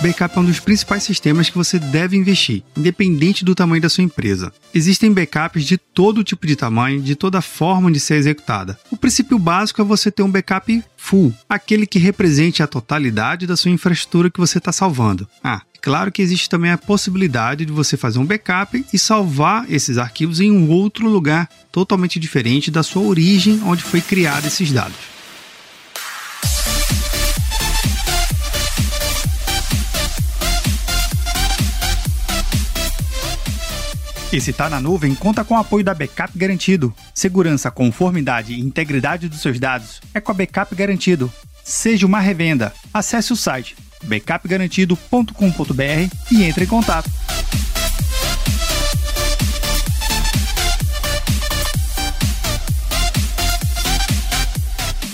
Backup é um dos principais sistemas que você deve investir, independente do tamanho da sua empresa. Existem backups de todo tipo de tamanho, de toda forma de ser executada. O princípio básico é você ter um backup full, aquele que represente a totalidade da sua infraestrutura que você está salvando. Ah, Claro que existe também a possibilidade de você fazer um backup e salvar esses arquivos em um outro lugar totalmente diferente da sua origem onde foi criado esses dados. Esse Tá na Nuvem conta com o apoio da Backup Garantido. Segurança, conformidade e integridade dos seus dados é com a Backup Garantido. Seja uma revenda. Acesse o site backupgarantido.com.br e entre em contato.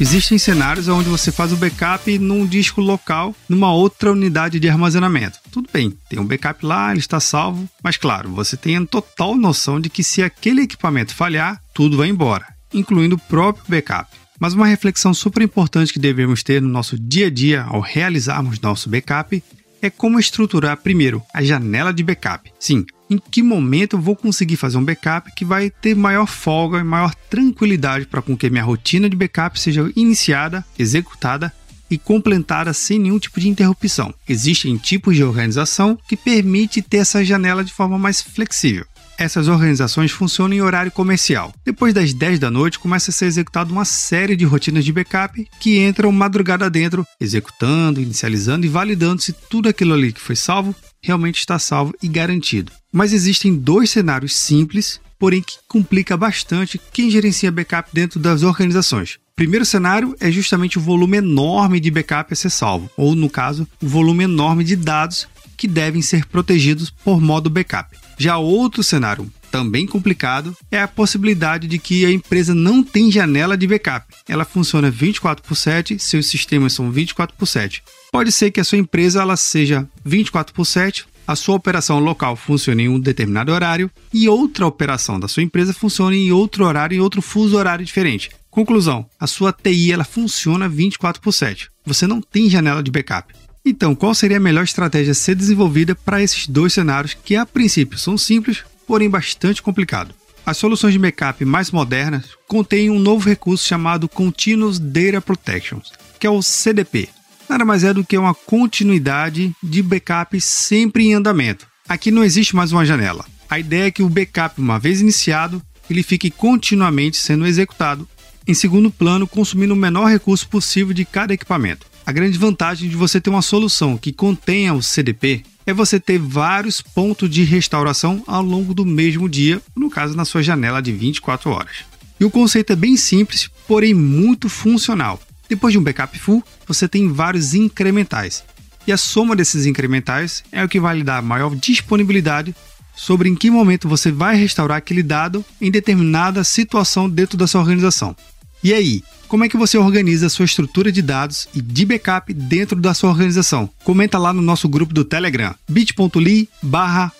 Existem cenários onde você faz o backup num disco local, numa outra unidade de armazenamento. Tudo bem, tem um backup lá, ele está salvo, mas claro, você tem a total noção de que se aquele equipamento falhar, tudo vai embora, incluindo o próprio backup. Mas uma reflexão super importante que devemos ter no nosso dia a dia ao realizarmos nosso backup é como estruturar primeiro a janela de backup. Sim, em que momento eu vou conseguir fazer um backup que vai ter maior folga e maior tranquilidade para com que minha rotina de backup seja iniciada, executada e completada sem nenhum tipo de interrupção. Existem tipos de organização que permite ter essa janela de forma mais flexível essas organizações funcionam em horário comercial. Depois das 10 da noite, começa a ser executada uma série de rotinas de backup que entram madrugada dentro, executando, inicializando e validando se tudo aquilo ali que foi salvo realmente está salvo e garantido. Mas existem dois cenários simples, porém que complica bastante quem gerencia backup dentro das organizações. Primeiro cenário é justamente o volume enorme de backup a ser salvo, ou no caso, o volume enorme de dados que devem ser protegidos por modo backup. Já outro cenário também complicado é a possibilidade de que a empresa não tem janela de backup. Ela funciona 24 por 7, seus sistemas são 24 por 7. Pode ser que a sua empresa ela seja 24 por 7, a sua operação local funcione em um determinado horário e outra operação da sua empresa funcione em outro horário, em outro fuso horário diferente. Conclusão: a sua TI ela funciona 24 por 7. Você não tem janela de backup. Então, qual seria a melhor estratégia a ser desenvolvida para esses dois cenários que, a princípio, são simples, porém bastante complicados? As soluções de backup mais modernas contêm um novo recurso chamado Continuous Data Protection, que é o CDP. Nada mais é do que uma continuidade de backup sempre em andamento. Aqui não existe mais uma janela. A ideia é que o backup, uma vez iniciado, ele fique continuamente sendo executado, em segundo plano, consumindo o menor recurso possível de cada equipamento. A grande vantagem de você ter uma solução que contenha o CDP é você ter vários pontos de restauração ao longo do mesmo dia, no caso na sua janela de 24 horas. E o conceito é bem simples, porém muito funcional. Depois de um backup full, você tem vários incrementais. E a soma desses incrementais é o que vai lhe dar maior disponibilidade sobre em que momento você vai restaurar aquele dado em determinada situação dentro da sua organização. E aí, como é que você organiza a sua estrutura de dados e de backup dentro da sua organização? Comenta lá no nosso grupo do Telegram, bit.ly barra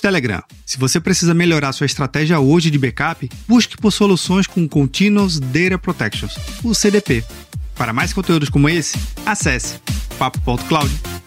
Telegram. Se você precisa melhorar sua estratégia hoje de backup, busque por soluções com Continuous Data Protections, o CDP. Para mais conteúdos como esse, acesse papo.cloud.